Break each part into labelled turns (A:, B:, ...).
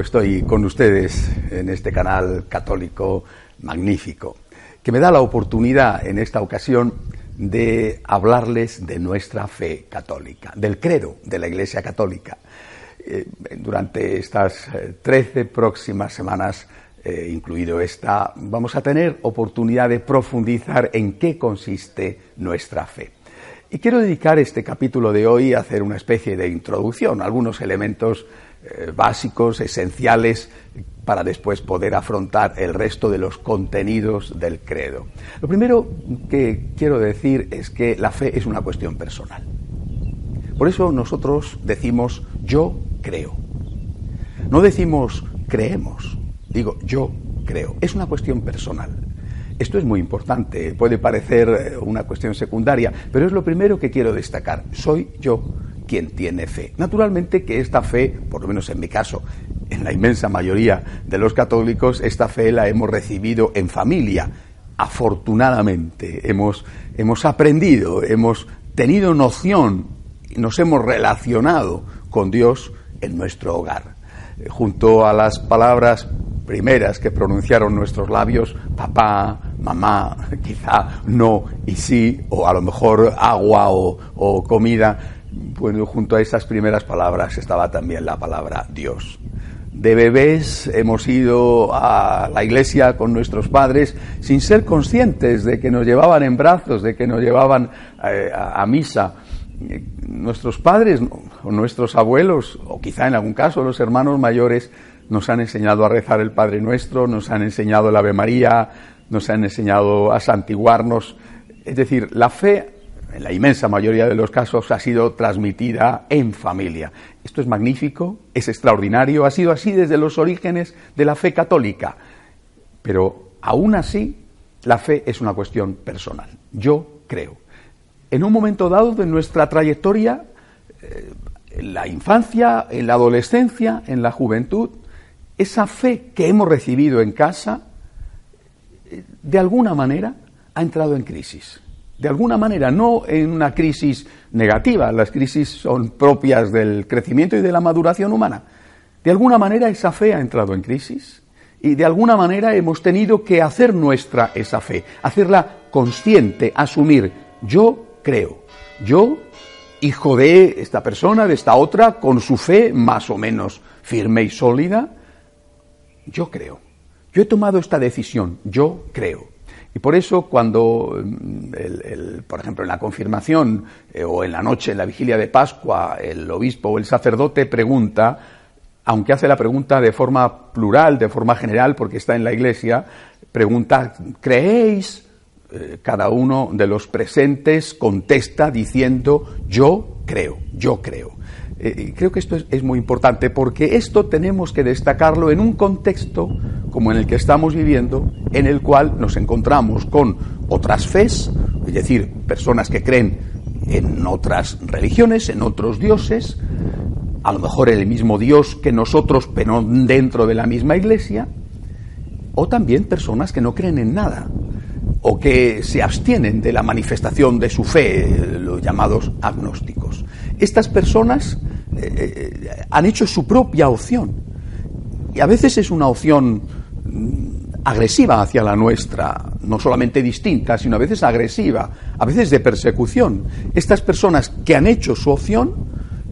A: estoy con ustedes en este canal católico magnífico, que me da la oportunidad en esta ocasión de hablarles de nuestra fe católica, del credo de la Iglesia Católica. Eh, durante estas eh, trece próximas semanas, eh, incluido esta, vamos a tener oportunidad de profundizar en qué consiste nuestra fe. Y quiero dedicar este capítulo de hoy a hacer una especie de introducción, algunos elementos eh, básicos, esenciales, para después poder afrontar el resto de los contenidos del credo. Lo primero que quiero decir es que la fe es una cuestión personal. Por eso nosotros decimos yo creo. No decimos creemos, digo yo creo. Es una cuestión personal. Esto es muy importante, puede parecer eh, una cuestión secundaria, pero es lo primero que quiero destacar. Soy yo quien tiene fe. Naturalmente que esta fe, por lo menos en mi caso, en la inmensa mayoría de los católicos, esta fe la hemos recibido en familia. Afortunadamente hemos, hemos aprendido, hemos tenido noción, nos hemos relacionado con Dios en nuestro hogar. Eh, junto a las palabras primeras que pronunciaron nuestros labios, papá, mamá, quizá no y sí, o a lo mejor agua o, comida, bueno, junto a esas primeras palabras estaba también la palabra Dios. De bebés hemos ido a la iglesia con nuestros padres sin ser conscientes de que nos llevaban en brazos, de que nos llevaban eh, a misa. Nuestros padres o nuestros abuelos, o quizá en algún caso los hermanos mayores, nos han enseñado a rezar el Padre Nuestro, nos han enseñado el Ave María, nos han enseñado a santiguarnos. Es decir, la fe, en la inmensa mayoría de los casos, ha sido transmitida en familia. Esto es magnífico, es extraordinario, ha sido así desde los orígenes de la fe católica. Pero aún así, la fe es una cuestión personal. Yo creo. En un momento dado de nuestra trayectoria, eh, en la infancia, en la adolescencia, en la juventud, esa fe que hemos recibido en casa, de alguna manera, ha entrado en crisis. De alguna manera, no en una crisis negativa, las crisis son propias del crecimiento y de la maduración humana. De alguna manera esa fe ha entrado en crisis y de alguna manera hemos tenido que hacer nuestra esa fe, hacerla consciente, asumir, yo creo, yo, hijo de esta persona, de esta otra, con su fe más o menos firme y sólida, yo creo. Yo he tomado esta decisión, yo creo. Y por eso cuando, mm, por ejemplo, en la confirmación eh, o en la noche, en la vigilia de Pascua, el obispo o el sacerdote pregunta, aunque hace la pregunta de forma plural, de forma general, porque está en la iglesia, pregunta, ¿creéis? Eh, cada uno de los presentes contesta diciendo, yo creo, yo creo. Eh, creo que esto es, muy importante porque esto tenemos que destacarlo en un contexto como en el que estamos viviendo, en el cual nos encontramos con otras fes, es decir, personas que creen en otras religiones, en otros dioses, a lo mejor el mismo Dios que nosotros, pero dentro de la misma iglesia, o también personas que no creen en nada, o que se abstienen de la manifestación de su fe, los llamados agnósticos. Estas personas han hecho su propia opción. Y a veces es una opción mm, agresiva hacia la nuestra, no solamente distinta, sino a veces agresiva, a veces de persecución. Estas personas que han hecho su opción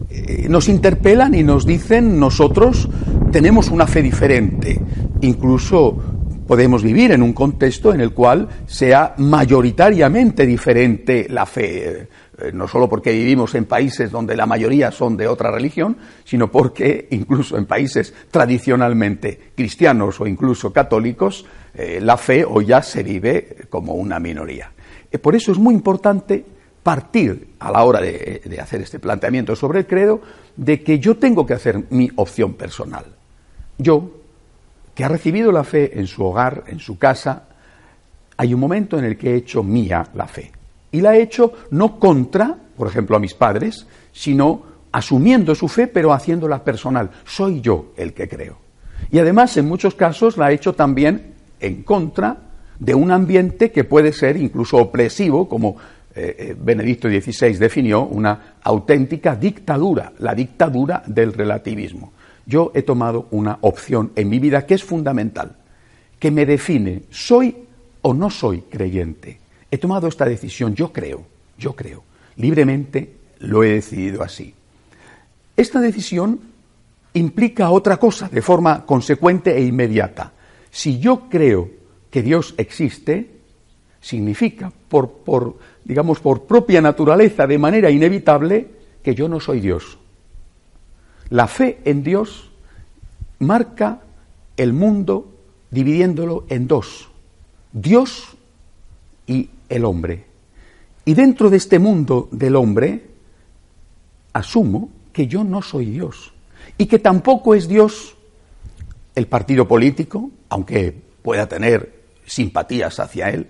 A: eh, nos interpelan y nos dicen nosotros tenemos una fe diferente, incluso podemos vivir en un contexto en el cual sea mayoritariamente diferente la fe. Eh, no solo porque vivimos en países donde la mayoría son de otra religión, sino porque incluso en países tradicionalmente cristianos o incluso católicos, eh, la fe hoy ya se vive como una minoría. Eh, por eso es muy importante partir a la hora de, de hacer este planteamiento sobre el credo de que yo tengo que hacer mi opción personal. Yo, que ha recibido la fe en su hogar, en su casa, hay un momento en el que he hecho mía la fe. Y la he hecho no contra, por ejemplo, a mis padres, sino asumiendo su fe, pero haciéndola personal. Soy yo el que creo. Y además, en muchos casos, la he hecho también en contra de un ambiente que puede ser incluso opresivo, como eh, eh, Benedicto XVI definió, una auténtica dictadura, la dictadura del relativismo. Yo he tomado una opción en mi vida que es fundamental, que me define, ¿soy o no soy creyente? He tomado esta decisión, yo creo, yo creo, libremente lo he decidido así. Esta decisión implica otra cosa de forma consecuente e inmediata. Si yo creo que Dios existe, significa, por, por, digamos, por propia naturaleza, de manera inevitable, que yo no soy Dios. La fe en Dios marca el mundo dividiéndolo en dos, Dios y el hombre. Y dentro de este mundo del hombre, asumo que yo no soy Dios y que tampoco es Dios el partido político, aunque pueda tener simpatías hacia él,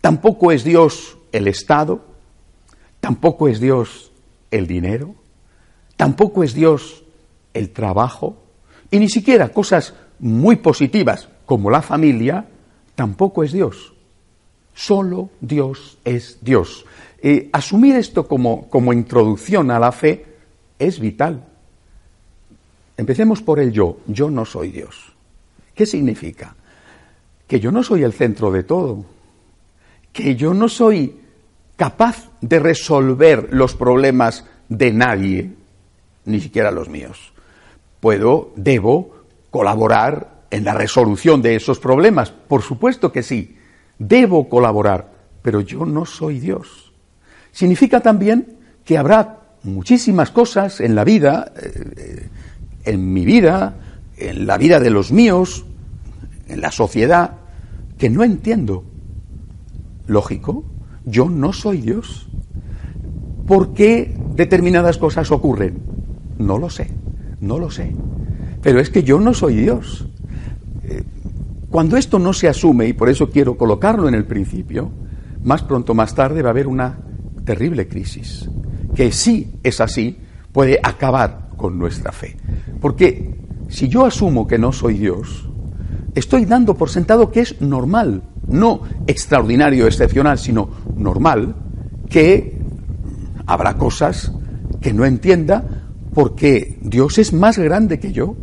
A: tampoco es Dios el Estado, tampoco es Dios el dinero, tampoco es Dios el trabajo, y ni siquiera cosas muy positivas como la familia, tampoco es Dios. Solo Dios es Dios. Eh, asumir esto como, como introducción a la fe es vital. Empecemos por el yo. Yo no soy Dios. ¿Qué significa? Que yo no soy el centro de todo. Que yo no soy capaz de resolver los problemas de nadie, ni siquiera los míos. Puedo, debo colaborar en la resolución de esos problemas. Por supuesto que sí. Debo colaborar, pero yo no soy Dios. Significa también que habrá muchísimas cosas en la vida, eh, en mi vida, en la vida de los míos, en la sociedad, que no entiendo. Lógico, yo no soy Dios. ¿Por qué determinadas cosas ocurren? No lo sé, no lo sé. Pero es que yo no soy Dios. Eh, cuando esto no se asume, y por eso quiero colocarlo en el principio, más pronto o más tarde va a haber una terrible crisis que si es así, puede acabar con nuestra fe. Porque si yo asumo que no soy Dios, estoy dando por sentado que es normal, no extraordinario, excepcional, sino normal, que habrá cosas que no entienda porque Dios es más grande que yo.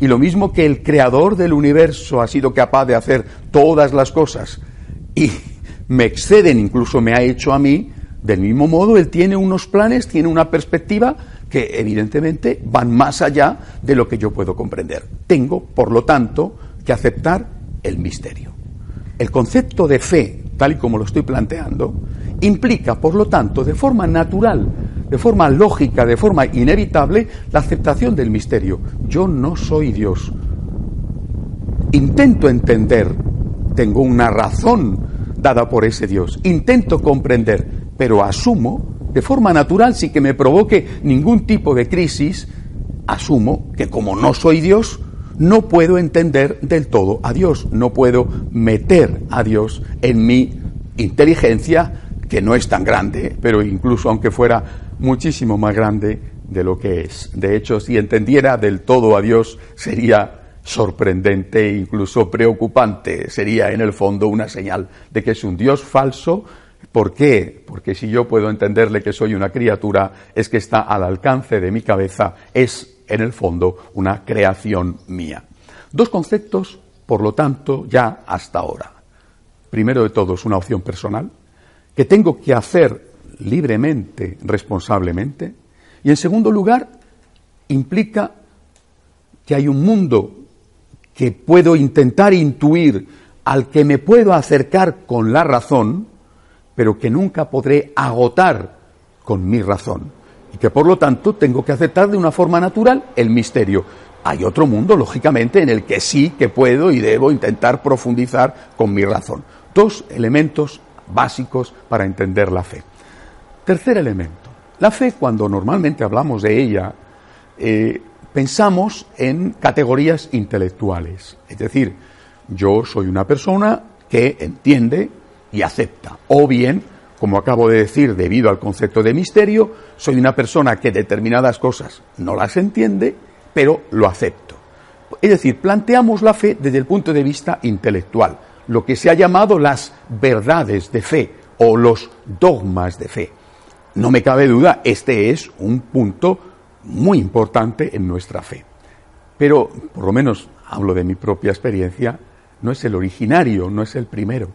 A: Y lo mismo que el creador del universo ha sido capaz de hacer todas las cosas y me exceden, incluso me ha hecho a mí, del mismo modo, Él tiene unos planes, tiene una perspectiva que evidentemente van más allá de lo que yo puedo comprender. Tengo, por lo tanto, que aceptar el misterio. El concepto de fe, tal y como lo estoy planteando, implica, por lo tanto, de forma natural, de forma lógica, de forma inevitable, la aceptación del misterio. Yo no soy Dios. Intento entender, tengo una razón dada por ese Dios. Intento comprender, pero asumo, de forma natural, sin que me provoque ningún tipo de crisis, asumo que como no soy Dios, no puedo entender del todo a Dios, no puedo meter a Dios en mi inteligencia, que no es tan grande, pero incluso aunque fuera muchísimo más grande de lo que es. De hecho, si entendiera del todo a Dios, sería sorprendente e incluso preocupante. Sería en el fondo una señal de que es un Dios falso ¿Por qué? Porque si yo puedo entenderle que soy una criatura, es que está al alcance de mi cabeza, es en el fondo una creación mía. Dos conceptos, por lo tanto, ya hasta ahora. Primero de todo es una opción personal, que tengo que hacer libremente, responsablemente. Y en segundo lugar, implica que hay un mundo que puedo intentar intuir, al que me puedo acercar con la razón, pero que nunca podré agotar con mi razón y que por lo tanto tengo que aceptar de una forma natural el misterio. Hay otro mundo, lógicamente, en el que sí que puedo y debo intentar profundizar con mi razón. Dos elementos básicos para entender la fe. Tercer elemento. La fe, cuando normalmente hablamos de ella, eh, pensamos en categorías intelectuales. Es decir, yo soy una persona que entiende y acepta. O bien, como acabo de decir, debido al concepto de misterio, soy una persona que determinadas cosas no las entiende, pero lo acepto. Es decir, planteamos la fe desde el punto de vista intelectual, lo que se ha llamado las verdades de fe o los dogmas de fe. No me cabe duda, este es un punto muy importante en nuestra fe. pero por lo menos hablo de mi propia experiencia, no es el originario, no es el primero.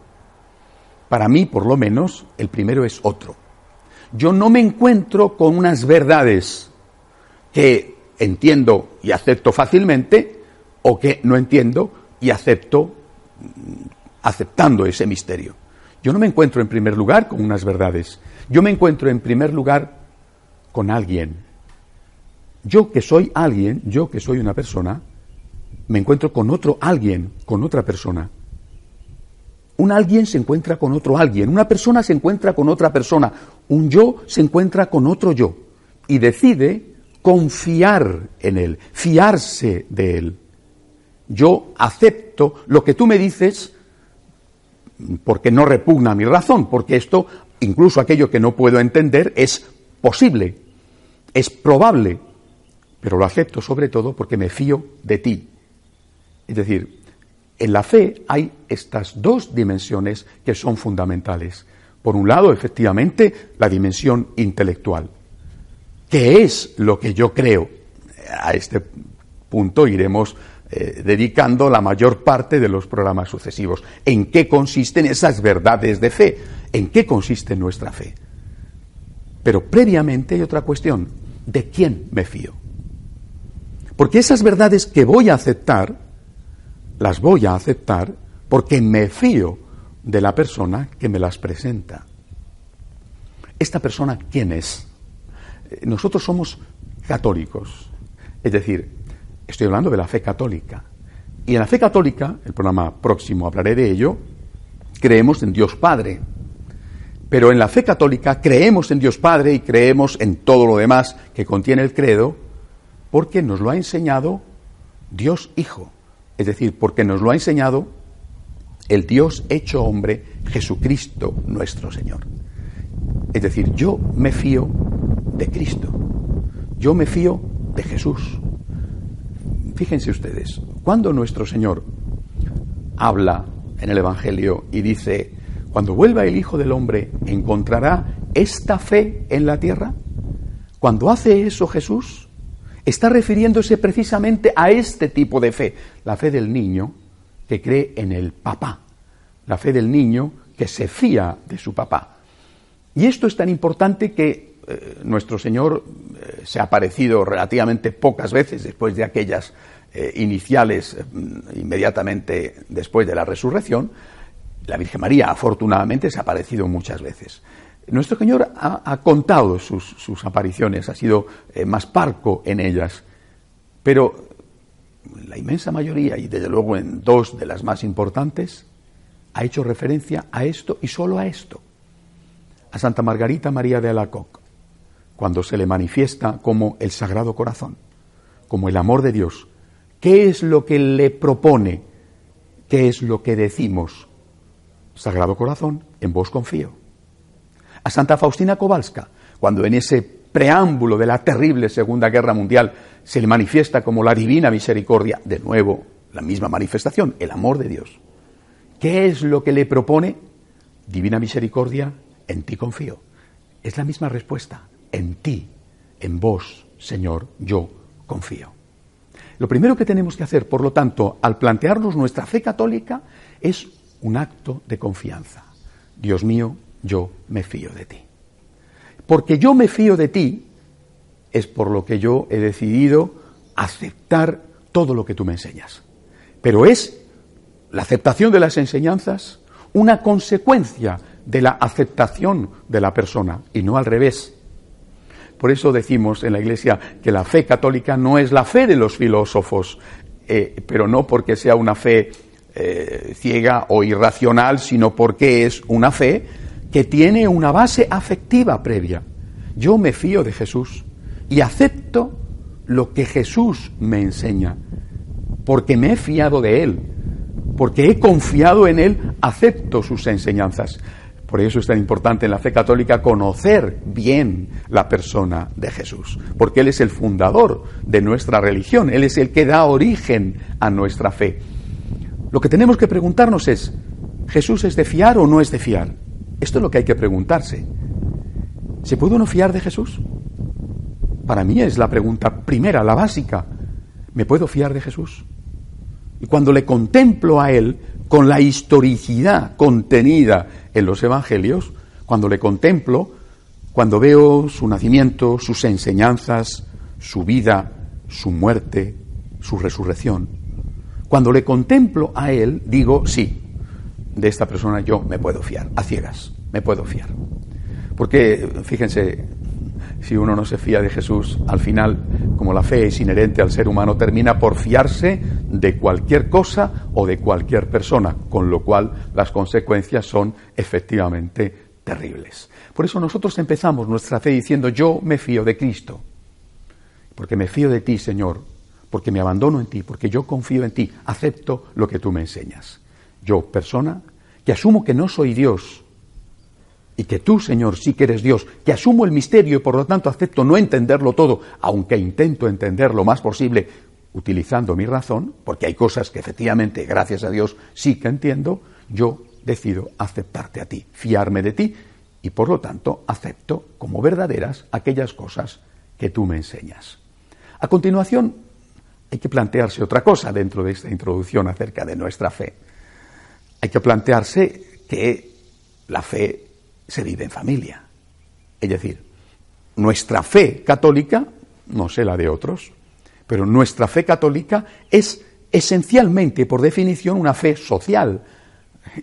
A: Para mí, por lo menos, el primero es otro. Yo no me encuentro con unas verdades que entiendo y acepto fácilmente o que no entiendo y acepto mm, aceptando ese misterio. Yo no me encuentro en primer lugar con unas verdades. Yo me encuentro en primer lugar con alguien. Yo que soy alguien, yo que soy una persona, me encuentro con otro alguien, con otra persona. Un alguien se encuentra con otro alguien, una persona se encuentra con otra persona, un yo se encuentra con otro yo y decide confiar en él, fiarse de él. Yo acepto lo que tú me dices porque no repugna mi razón, porque esto, incluso aquello que no puedo entender, es posible, es probable, pero lo acepto sobre todo porque me fío de ti. Es decir, en la fe hay estas dos dimensiones que son fundamentales. Por un lado, efectivamente, la dimensión intelectual. ¿Qué es lo que yo creo? A este punto iremos eh, dedicando la mayor parte de los programas sucesivos. ¿En qué consisten esas verdades de fe? ¿En qué consiste nuestra fe? Pero previamente hay otra cuestión. ¿De quién me fío? Porque esas verdades que voy a aceptar, las voy a aceptar porque me fío de la persona que me las presenta. ¿Esta persona quién es? Eh, nosotros somos católicos. Es decir, Estoy hablando de la fe católica. Y en la fe católica, el programa próximo hablaré de ello, creemos en Dios Padre. Pero en la fe católica creemos en Dios Padre y creemos en todo lo demás que contiene el credo porque nos lo ha enseñado Dios Hijo. Es decir, porque nos lo ha enseñado el Dios hecho hombre, Jesucristo nuestro Señor. Es decir, yo me fío de Cristo. Yo me fío de Jesús. Fíjense ustedes, cuando nuestro Señor habla en el Evangelio y dice, cuando vuelva el Hijo del Hombre, ¿encontrará esta fe en la tierra? Cuando hace eso Jesús, está refiriéndose precisamente a este tipo de fe, la fe del niño que cree en el papá, la fe del niño que se fía de su papá. Y esto es tan importante que eh, nuestro Señor eh, se ha aparecido relativamente pocas veces después de aquellas eh, iniciales inmediatamente después de la resurrección. La Virgen María, afortunadamente, se ha aparecido muchas veces. Nuestro Señor ha, contado sus, apariciones, ha sido más parco en ellas, pero la inmensa mayoría, y desde luego en dos de las más importantes, ha hecho referencia a esto y solo a esto, a Santa Margarita María de Alacoc, cuando se le manifiesta como el Sagrado Corazón, como el amor de Dios. ¿Qué es lo que le propone? ¿Qué es lo que decimos? Sagrado Corazón, en vos confío. A Santa Faustina Kowalska, cuando en ese preámbulo de la terrible Segunda Guerra Mundial se le manifiesta como la divina misericordia, de nuevo la misma manifestación, el amor de Dios. ¿Qué es lo que le propone? Divina misericordia, en ti confío. Es la misma respuesta en ti, en vos, Señor, yo confío. Lo primero que tenemos que hacer, por lo tanto, al plantearnos nuestra fe católica, es un acto de confianza. Dios mío, yo me fío de ti. Porque yo me fío de ti, es por lo que yo he decidido aceptar todo lo que tú me enseñas. Pero es la aceptación de las enseñanzas una consecuencia de la aceptación de la persona y no al revés. Por eso decimos en la Iglesia que la fe católica no es la fe de los filósofos, eh, pero no porque sea una fe eh, ciega o irracional, sino porque es una fe que tiene una base afectiva previa. Yo me fío de Jesús y acepto lo que Jesús me enseña, porque me he fiado de Él, porque he confiado en Él, acepto sus enseñanzas. Por eso es tan importante en la fe católica conocer bien la persona de Jesús, porque Él es el fundador de nuestra religión, Él es el que da origen a nuestra fe. Lo que tenemos que preguntarnos es, ¿Jesús es de fiar o no es de fiar? Esto es lo que hay que preguntarse. ¿Se puede uno fiar de Jesús? Para mí es la pregunta primera, la básica. ¿Me puedo fiar de Jesús? Y cuando le contemplo a Él con la historicidad contenida en los Evangelios, cuando le contemplo, cuando veo su nacimiento, sus enseñanzas, su vida, su muerte, su resurrección, cuando le contemplo a Él, digo, sí, de esta persona yo me puedo fiar, a ciegas, me puedo fiar. Porque, fíjense, si uno no se fía de Jesús, al final, como la fe es inherente al ser humano, termina por fiarse de cualquier cosa o de cualquier persona, con lo cual las consecuencias son efectivamente terribles. Por eso nosotros empezamos nuestra fe diciendo, yo me fío de Cristo, porque me fío de ti, Señor, porque me abandono en ti, porque yo confío en ti, acepto lo que tú me enseñas. Yo, persona, que asumo que no soy Dios, y que tú, Señor, sí que eres Dios, que asumo el misterio y por lo tanto acepto no entenderlo todo, aunque intento entender lo más posible utilizando mi razón, porque hay cosas que efectivamente, gracias a Dios, sí que entiendo, yo decido aceptarte a ti, fiarme de ti y por lo tanto acepto como verdaderas aquellas cosas que tú me enseñas. A continuación, hay que plantearse otra cosa dentro de esta introducción acerca de nuestra fe. Hay que plantearse que la fe se vive en familia. Es decir, nuestra fe católica, no sé la de otros, pero nuestra fe católica es esencialmente, por definición, una fe social,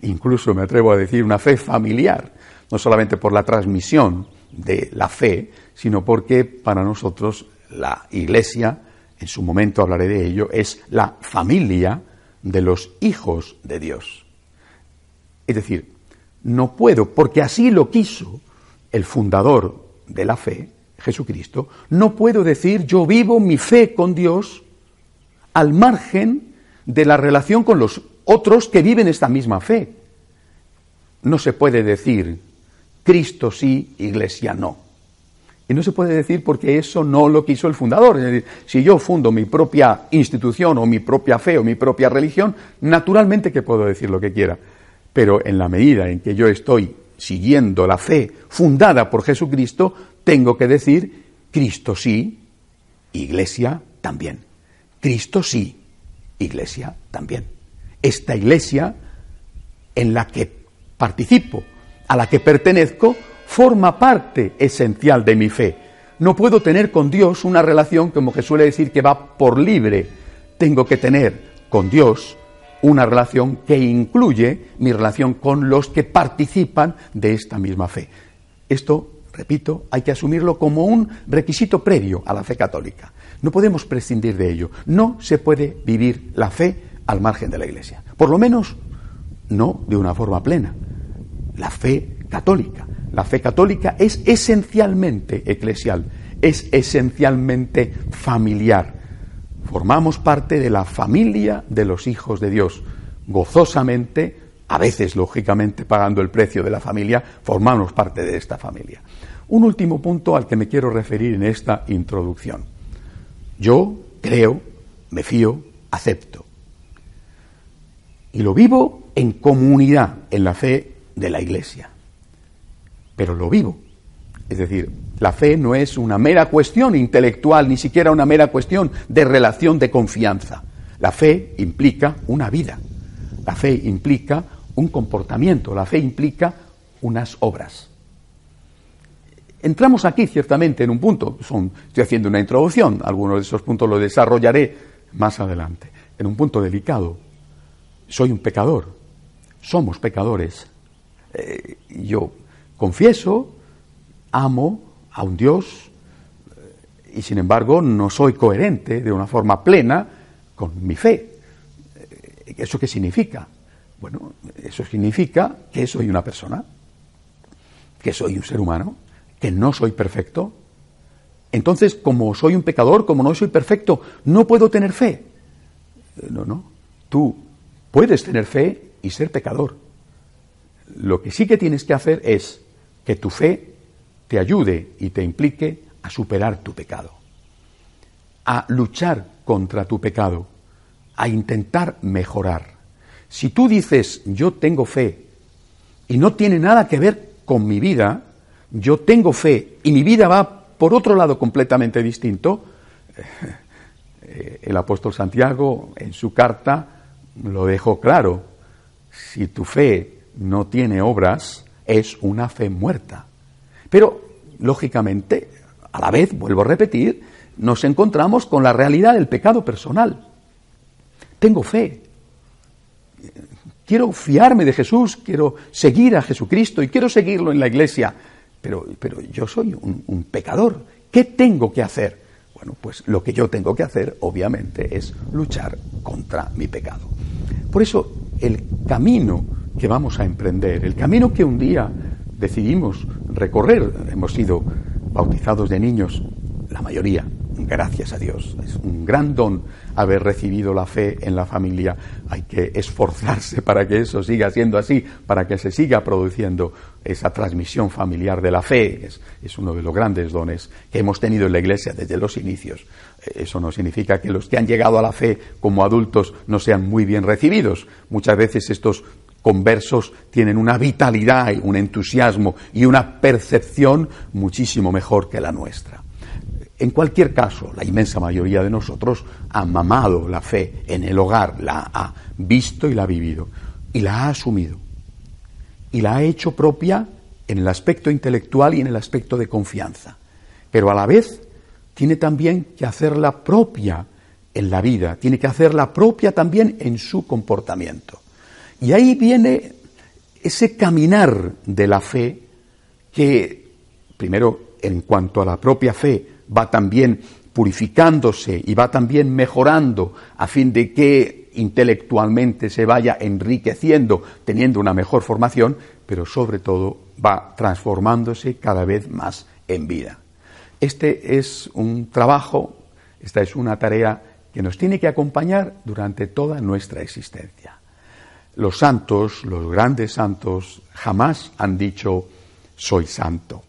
A: incluso me atrevo a decir una fe familiar, no solamente por la transmisión de la fe, sino porque para nosotros la Iglesia, en su momento hablaré de ello, es la familia de los hijos de Dios. Es decir, no puedo, porque así lo quiso el fundador de la fe, Jesucristo, no puedo decir yo vivo mi fe con Dios al margen de la relación con los otros que viven esta misma fe. No se puede decir Cristo sí, Iglesia no. Y no se puede decir porque eso no lo quiso el fundador. Es decir, si yo fundo mi propia institución o mi propia fe o mi propia religión, naturalmente que puedo decir lo que quiera. Pero en la medida en que yo estoy siguiendo la fe fundada por Jesucristo, tengo que decir Cristo sí, Iglesia también. Cristo sí, Iglesia también. Esta Iglesia en la que participo, a la que pertenezco, forma parte esencial de mi fe. No puedo tener con Dios una relación, como que suele decir, que va por libre. Tengo que tener con Dios una relación que incluye mi relación con los que participan de esta misma fe. Esto, repito, hay que asumirlo como un requisito previo a la fe católica. No podemos prescindir de ello. No se puede vivir la fe al margen de la Iglesia. Por lo menos, no de una forma plena. La fe católica. La fe católica es esencialmente eclesial, es esencialmente familiar formamos parte de la familia de los hijos de Dios. Gozosamente, a veces lógicamente pagando el precio de la familia, formamos parte de esta familia. Un último punto al que me quiero referir en esta introducción. Yo creo, me fío, acepto. Y lo vivo en comunidad, en la fe de la Iglesia. Pero lo vivo. Es decir, la fe no es una mera cuestión intelectual, ni siquiera una mera cuestión de relación de confianza. La fe implica una vida. La fe implica un comportamiento. La fe implica unas obras. Entramos aquí ciertamente en un punto, estoy haciendo una introducción, algunos de esos puntos los desarrollaré más adelante, en un punto delicado. Soy un pecador, somos pecadores. Eh, yo confieso, amo, a un Dios y sin embargo no soy coherente de una forma plena con mi fe. ¿Eso qué significa? Bueno, eso significa que soy una persona, que soy un ser humano, que no soy perfecto. Entonces, como soy un pecador, como no soy perfecto, no puedo tener fe. No, no. Tú puedes tener fe y ser pecador. Lo que sí que tienes que hacer es que tu fe te ayude y te implique a superar tu pecado, a luchar contra tu pecado, a intentar mejorar. Si tú dices yo tengo fe y no tiene nada que ver con mi vida, yo tengo fe y mi vida va por otro lado completamente distinto, el apóstol Santiago en su carta lo dejó claro. Si tu fe no tiene obras, es una fe muerta. Pero, lógicamente, a la vez, vuelvo a repetir, nos encontramos con la realidad del pecado personal. Tengo fe. Quiero fiarme de Jesús, quiero seguir a Jesucristo y quiero seguirlo en la iglesia, pero, pero yo soy un pecador. ¿Qué tengo que hacer? Bueno, pues lo que yo tengo que hacer, obviamente, es luchar contra mi pecado. Por eso, el camino que vamos a emprender, el camino que un día decidimos recorrer, hemos sido bautizados de niños, la mayoría, gracias a Dios. Es un gran don haber recibido la fe en la familia. Hay que esforzarse para que eso siga siendo así, para que se siga produciendo esa transmisión familiar de la fe. Es, es uno de los grandes dones que hemos tenido en la Iglesia desde los inicios. Eso no significa que los que han llegado a la fe como adultos no sean muy bien recibidos. Muchas veces estos conversos tienen una vitalidad, un entusiasmo y una percepción muchísimo mejor que la nuestra. En cualquier caso, la inmensa mayoría de nosotros ha mamado la fe en el hogar, la ha visto y la ha vivido, y la ha asumido, y la ha hecho propia en el aspecto intelectual y en el aspecto de confianza. Pero a la vez tiene también que hacerla propia en la vida, tiene que hacerla propia también en su comportamiento. Y ahí viene ese caminar de la fe que, primero, en cuanto a la propia fe, va también purificándose y va también mejorando a fin de que intelectualmente se vaya enriqueciendo, teniendo una mejor formación, pero sobre todo va transformándose cada vez más en vida. Este es un trabajo, esta es una tarea que nos tiene que acompañar durante toda nuestra existencia. Los santos, los grandes santos, jamás han dicho soy santo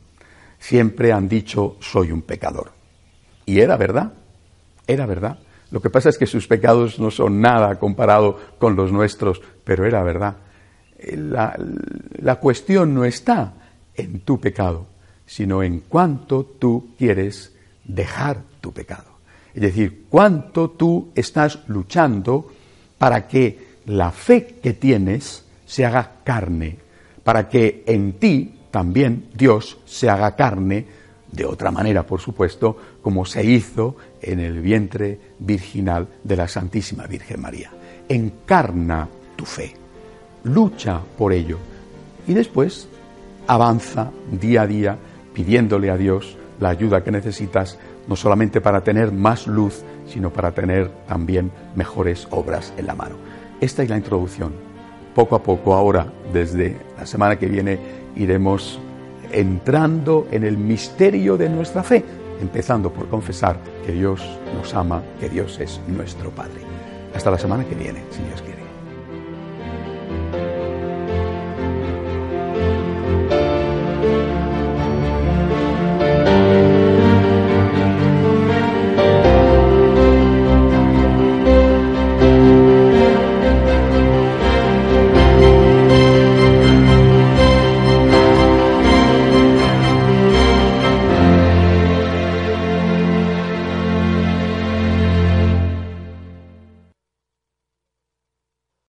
A: siempre han dicho soy un pecador. Y era verdad, era verdad. Lo que pasa es que sus pecados no son nada comparado con los nuestros, pero era verdad. La, la cuestión no está en tu pecado, sino en cuánto tú quieres dejar tu pecado. Es decir, cuánto tú estás luchando para que la fe que tienes se haga carne, para que en ti también Dios se haga carne, de otra manera, por supuesto, como se hizo en el vientre virginal de la Santísima Virgen María. Encarna tu fe, lucha por ello y después avanza día a día pidiéndole a Dios la ayuda que necesitas, no solamente para tener más luz, sino para tener también mejores obras en la mano. Esta es la introducción. Poco a poco, ahora, desde la semana que viene, iremos entrando en el misterio de nuestra fe, empezando por confesar que Dios nos ama, que Dios es nuestro Padre. Hasta la semana que viene, si Dios quiere.